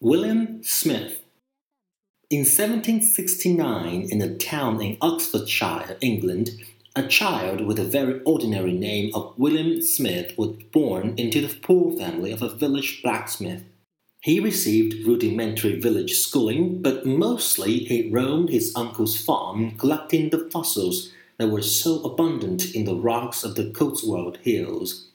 William Smith. In 1769, in a town in Oxfordshire, England, a child with a very ordinary name of William Smith was born into the poor family of a village blacksmith. He received rudimentary village schooling, but mostly he roamed his uncle's farm collecting the fossils that were so abundant in the rocks of the Cotswold Hills.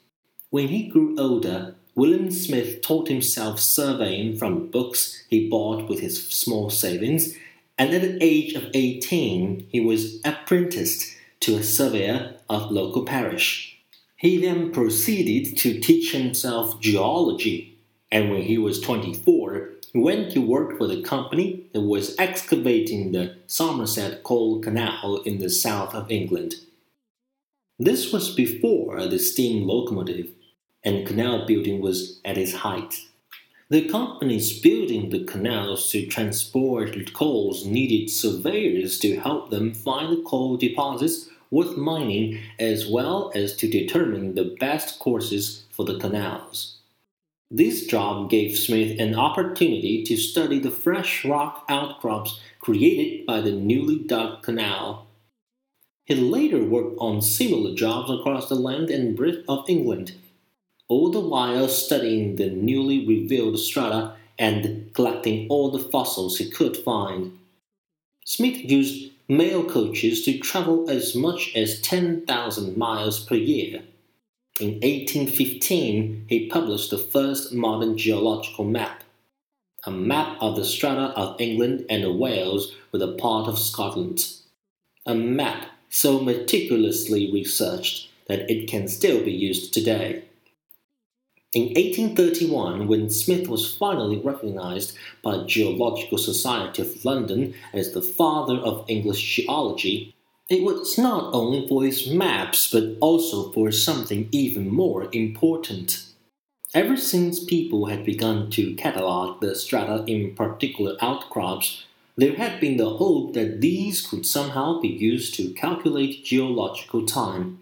When he grew older, William Smith taught himself surveying from books he bought with his small savings, and at the age of 18 he was apprenticed to a surveyor of local parish. He then proceeded to teach himself geology, and when he was 24, he went to work for the company that was excavating the Somerset Coal Canal in the south of England. This was before the steam locomotive and canal building was at its height. The companies building the canals to transport the coals needed surveyors to help them find the coal deposits worth mining as well as to determine the best courses for the canals. This job gave Smith an opportunity to study the fresh rock outcrops created by the newly dug canal. He later worked on similar jobs across the land and breadth of England all the while studying the newly revealed strata and collecting all the fossils he could find. Smith used mail coaches to travel as much as 10,000 miles per year. In 1815, he published the first modern geological map, a map of the strata of England and Wales with a part of Scotland. A map so meticulously researched that it can still be used today. In 1831, when Smith was finally recognized by the Geological Society of London as the father of English geology, it was not only for his maps but also for something even more important. Ever since people had begun to catalogue the strata in particular outcrops, there had been the hope that these could somehow be used to calculate geological time.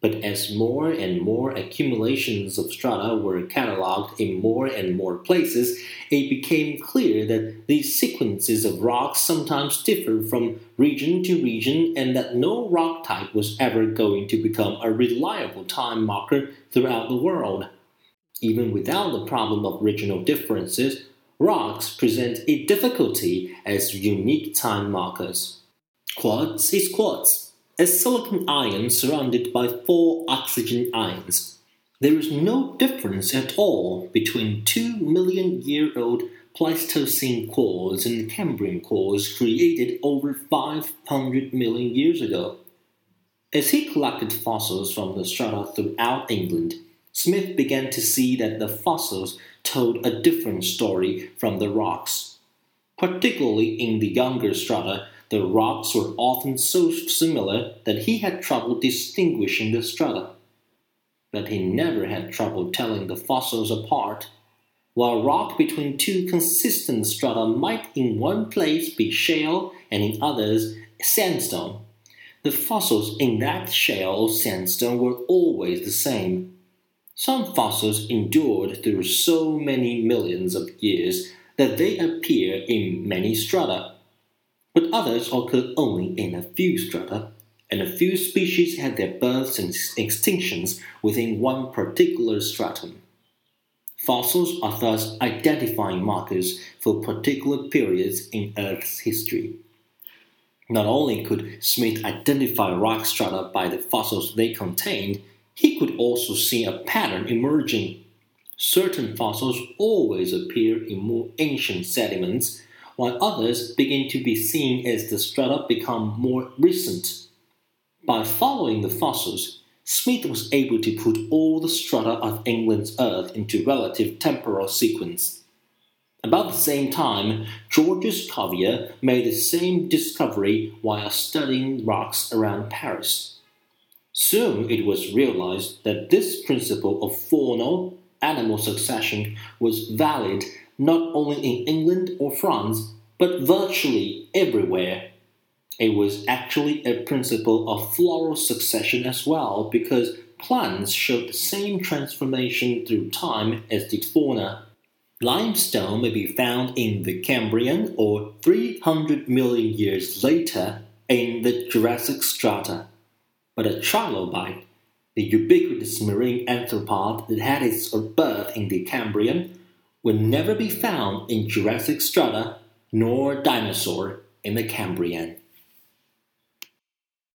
But as more and more accumulations of strata were catalogued in more and more places, it became clear that these sequences of rocks sometimes differed from region to region and that no rock type was ever going to become a reliable time marker throughout the world. Even without the problem of regional differences, rocks present a difficulty as unique time markers. Quartz is quartz a silicon ion surrounded by four oxygen ions. There is no difference at all between two million year old Pleistocene quartz and Cambrian quartz created over 500 million years ago. As he collected fossils from the strata throughout England, Smith began to see that the fossils told a different story from the rocks. Particularly in the younger strata, the rocks were often so similar that he had trouble distinguishing the strata. But he never had trouble telling the fossils apart. While rock between two consistent strata might in one place be shale and in others sandstone, the fossils in that shale or sandstone were always the same. Some fossils endured through so many millions of years that they appear in many strata but others occur only in a few strata, and a few species had their births and extinctions within one particular stratum. Fossils are thus identifying markers for particular periods in Earth's history. Not only could Smith identify rock strata by the fossils they contained, he could also see a pattern emerging. Certain fossils always appear in more ancient sediments while others begin to be seen as the strata become more recent. By following the fossils, Smith was able to put all the strata of England's earth into relative temporal sequence. About the same time, Georges Cuvier made the same discovery while studying rocks around Paris. Soon it was realized that this principle of faunal animal succession was valid not only in England or France, but virtually everywhere. It was actually a principle of floral succession as well, because plants showed the same transformation through time as did fauna. Limestone may be found in the Cambrian or 300 million years later in the Jurassic strata, but a trilobite, the ubiquitous marine arthropod that had its birth in the Cambrian, will never be found in Jurassic strata nor dinosaur in the Cambrian.